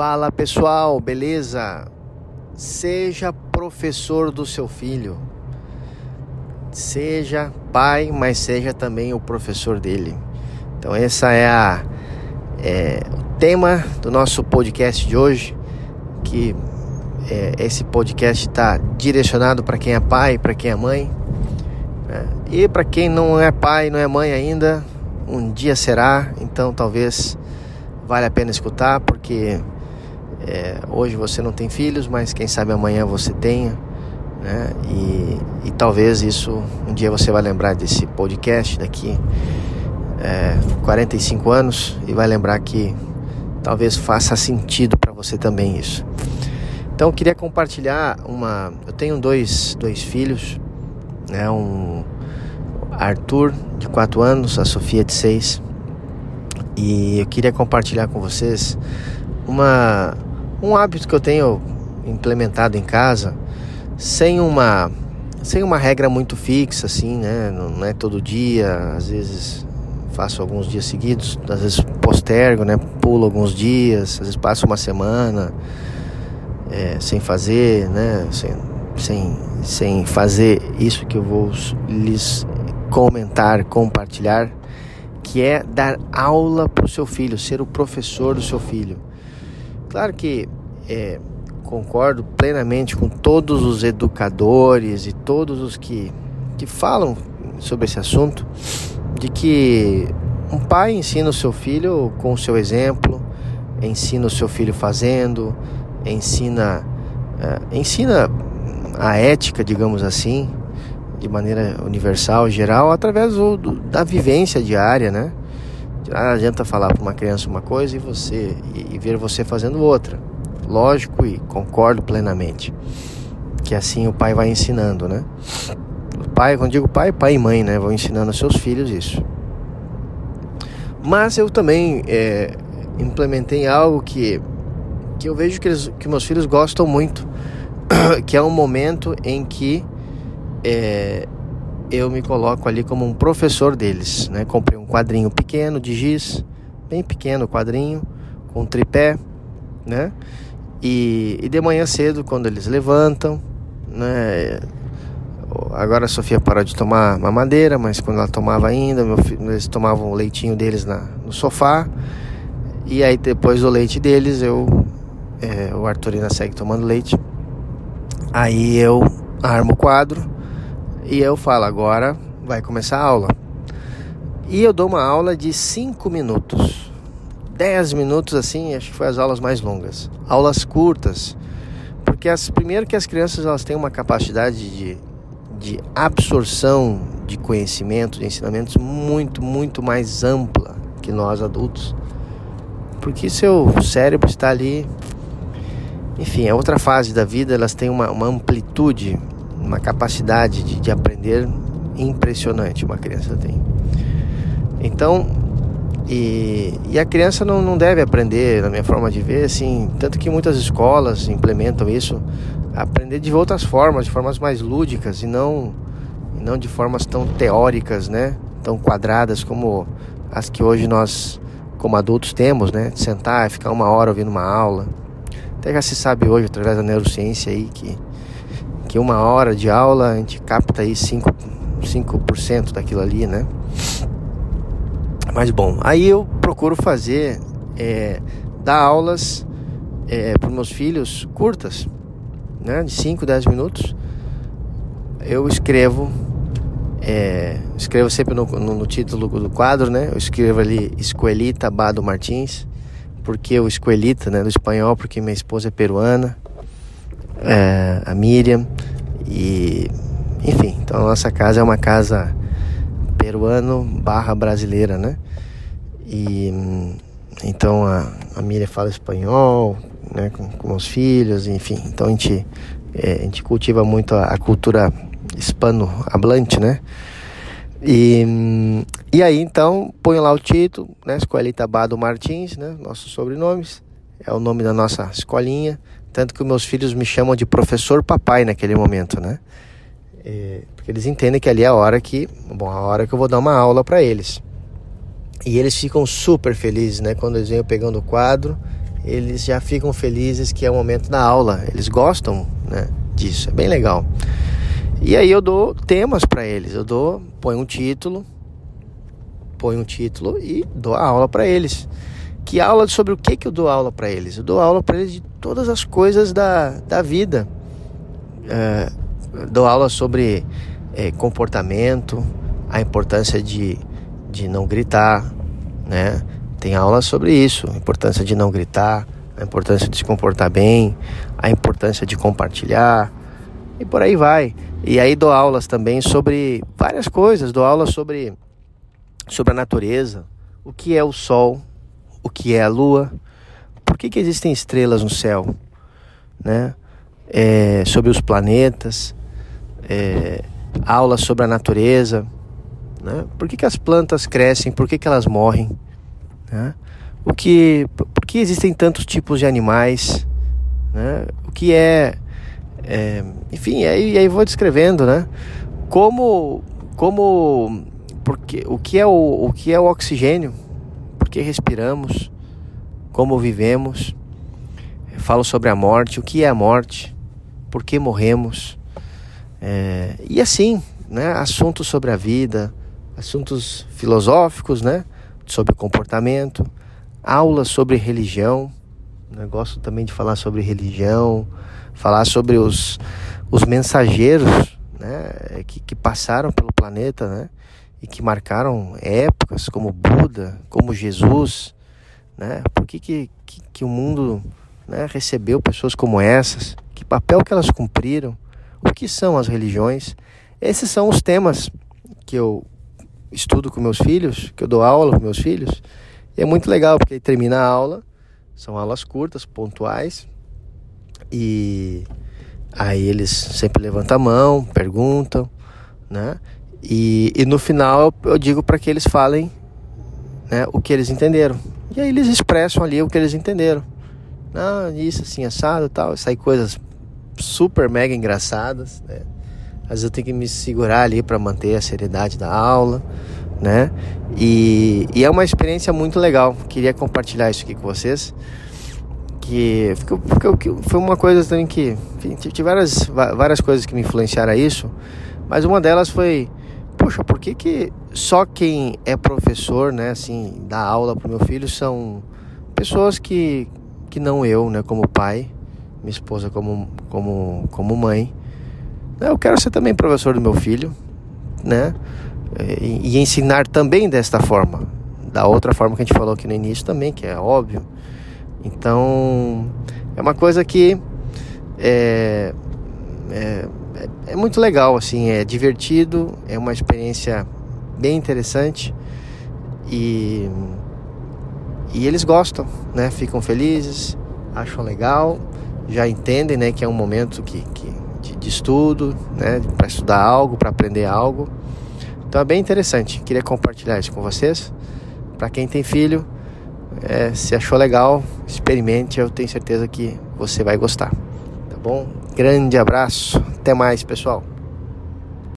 Fala pessoal, beleza? Seja professor do seu filho. Seja pai, mas seja também o professor dele. Então essa é a é, o tema do nosso podcast de hoje, que é, esse podcast está direcionado para quem é pai, para quem é mãe, né? e para quem não é pai, não é mãe ainda, um dia será. Então talvez vale a pena escutar, porque é, hoje você não tem filhos, mas quem sabe amanhã você tenha. Né? E, e talvez isso um dia você vai lembrar desse podcast daqui é, 45 anos e vai lembrar que talvez faça sentido para você também isso. Então eu queria compartilhar uma. Eu tenho dois, dois filhos, né? Um Arthur de 4 anos, a Sofia de 6. E eu queria compartilhar com vocês uma, um hábito que eu tenho implementado em casa sem uma sem uma regra muito fixa assim, né? Não, é todo dia, às vezes faço alguns dias seguidos, às vezes postergo, né? Pulo alguns dias, às vezes passo uma semana é, sem fazer, né? Sem, sem, sem fazer isso que eu vou lhes comentar, compartilhar, que é dar aula para o seu filho, ser o professor do seu filho. Claro que é, concordo plenamente com todos os educadores e todos os que, que falam sobre esse assunto de que um pai ensina o seu filho com o seu exemplo, ensina o seu filho fazendo, ensina, uh, ensina a ética, digamos assim, de maneira universal, geral, através do, do, da vivência diária, né? Não adianta falar para uma criança uma coisa e você e, e ver você fazendo outra. Lógico e concordo plenamente que assim o pai vai ensinando, né? pai, quando digo pai, pai e mãe, né? Vão ensinando seus filhos isso. Mas eu também é, implementei algo que, que eu vejo que, eles, que meus filhos gostam muito, que é um momento em que é, eu me coloco ali como um professor deles, né? Comprei um quadrinho pequeno de giz, bem pequeno quadrinho, com tripé, né? E, e de manhã cedo, quando eles levantam, né? Agora a Sofia parou de tomar mamadeira, mas quando ela tomava ainda, filho, eles tomavam o leitinho deles na, no sofá. E aí depois do leite deles, eu é, o Arthurina segue tomando leite. Aí eu armo o quadro e eu falo, agora vai começar a aula. E eu dou uma aula de 5 minutos. 10 minutos assim, acho que foi as aulas mais longas. Aulas curtas. Porque as, primeiro que as crianças elas têm uma capacidade de de absorção de conhecimento, de ensinamentos muito, muito mais ampla que nós adultos. Porque seu cérebro está ali. Enfim, é outra fase da vida, elas têm uma, uma amplitude, uma capacidade de, de aprender impressionante, uma criança tem. Então, e, e, a criança não, não deve aprender, na minha forma de ver, assim, tanto que muitas escolas implementam isso, aprender de outras formas, de formas mais lúdicas e não, não de formas tão teóricas, né? Tão quadradas como as que hoje nós, como adultos, temos, né? De sentar e ficar uma hora ouvindo uma aula. Até já se sabe hoje, através da neurociência aí, que, que uma hora de aula a gente capta aí 5%, 5 daquilo ali, né? Mas bom, aí eu procuro fazer, é, dar aulas é, para meus filhos curtas, né, de 5, 10 minutos, eu escrevo, é, escrevo sempre no, no, no, título do quadro, né? Eu escrevo ali Escoelita Bado Martins, porque o Escoelita, né, do espanhol, porque minha esposa é peruana, é, a Miriam, e enfim, então a nossa casa é uma casa peruano barra brasileira, né? E então a, a Miriam fala espanhol, né, com, com os filhos, enfim. Então a gente, é, a gente cultiva muito a, a cultura hispano-hablante, né? E, e aí então põe lá o título, né? Escoelita Bado Martins, né? Nossos sobrenomes, é o nome da nossa escolinha. Tanto que meus filhos me chamam de professor papai naquele momento, né? Porque eles entendem que ali é a hora que, bom, a hora que eu vou dar uma aula para eles. E eles ficam super felizes, né? Quando eles vêm pegando o quadro eles já ficam felizes que é o momento da aula. Eles gostam né, disso, é bem legal. E aí eu dou temas para eles. Eu dou, põe um título, põe um título e dou a aula para eles. Que aula sobre o que que eu dou aula para eles? Eu dou aula para eles de todas as coisas da, da vida. É, dou aula sobre é, comportamento, a importância de, de não gritar, né? Tem aula sobre isso, a importância de não gritar, a importância de se comportar bem, a importância de compartilhar e por aí vai. E aí dou aulas também sobre várias coisas, dou aulas sobre sobre a natureza, o que é o sol, o que é a lua, por que, que existem estrelas no céu, né? É, sobre os planetas, é, aulas sobre a natureza, né? Por que, que as plantas crescem, por que, que elas morrem, né? O que, por que existem tantos tipos de animais, né? O que é, é enfim, aí, aí vou descrevendo, né? Como, como, porque o que é o, o que é o oxigênio, que respiramos, como vivemos, falo sobre a morte, o que é a morte, por que morremos, é, e assim, né? Assuntos sobre a vida, assuntos filosóficos, né? Sobre comportamento, aulas sobre religião. Eu gosto também de falar sobre religião, falar sobre os, os mensageiros né, que, que passaram pelo planeta né, e que marcaram épocas, como Buda, como Jesus. Né? Por que, que, que, que o mundo né, recebeu pessoas como essas? Que papel que elas cumpriram? O que são as religiões? Esses são os temas que eu estudo com meus filhos, que eu dou aula com meus filhos. E é muito legal, porque aí termina a aula, são aulas curtas, pontuais, e aí eles sempre levantam a mão, perguntam, né? E, e no final eu, digo para que eles falem né, o que eles entenderam. E aí eles expressam ali o que eles entenderam. Não, isso assim, assado tal. Sai coisas super mega engraçadas, né? Vezes eu tenho que me segurar ali para manter a seriedade da aula, né? E, e, é uma experiência muito legal. Queria compartilhar isso aqui com vocês. Que foi uma coisa também que. Enfim, tive várias, várias coisas que me influenciaram a isso, mas uma delas foi: poxa, por que, que só quem é professor, né, assim, dá aula para meu filho são pessoas que, que não eu, né, como pai, minha esposa como, como, como mãe eu quero ser também professor do meu filho, né? E, e, ensinar também desta forma, da outra forma que a gente falou aqui no início também, que é óbvio. Então, é uma coisa que é, é, é muito legal, assim, é divertido, é uma experiência bem interessante e, e eles gostam, né? Ficam felizes, acham legal, já entendem, né, que é um momento que, que de, de estudo, né, para estudar algo, para aprender algo. Então é bem interessante. Queria compartilhar isso com vocês. Para quem tem filho, é, se achou legal, experimente. Eu tenho certeza que você vai gostar. Tá bom? Grande abraço. Até mais, pessoal.